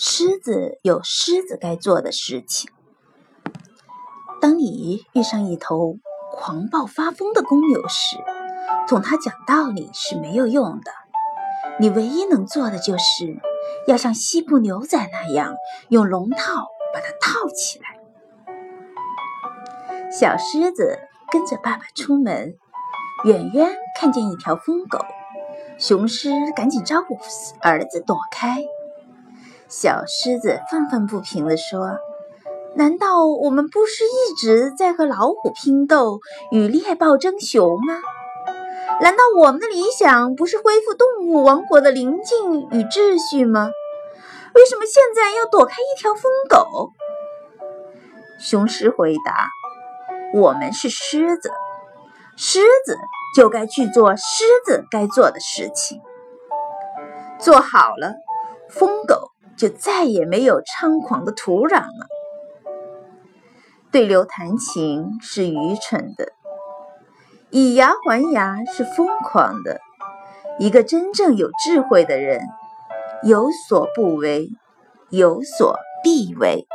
狮子有狮子该做的事情。当你遇上一头狂暴发疯的公牛时，同他讲道理是没有用的。你唯一能做的就是，要像西部牛仔那样，用龙套把它套起来。小狮子跟着爸爸出门，远远看见一条疯狗，雄狮赶紧招呼儿子躲开。小狮子愤愤不平地说：“难道我们不是一直在和老虎拼斗，与猎豹争雄吗？难道我们的理想不是恢复动物王国的宁静与秩序吗？为什么现在要躲开一条疯狗？”雄狮回答：“我们是狮子，狮子就该去做狮子该做的事情。做好了，疯狗。”就再也没有猖狂的土壤了。对牛弹琴是愚蠢的，以牙还牙是疯狂的。一个真正有智慧的人，有所不为，有所必为。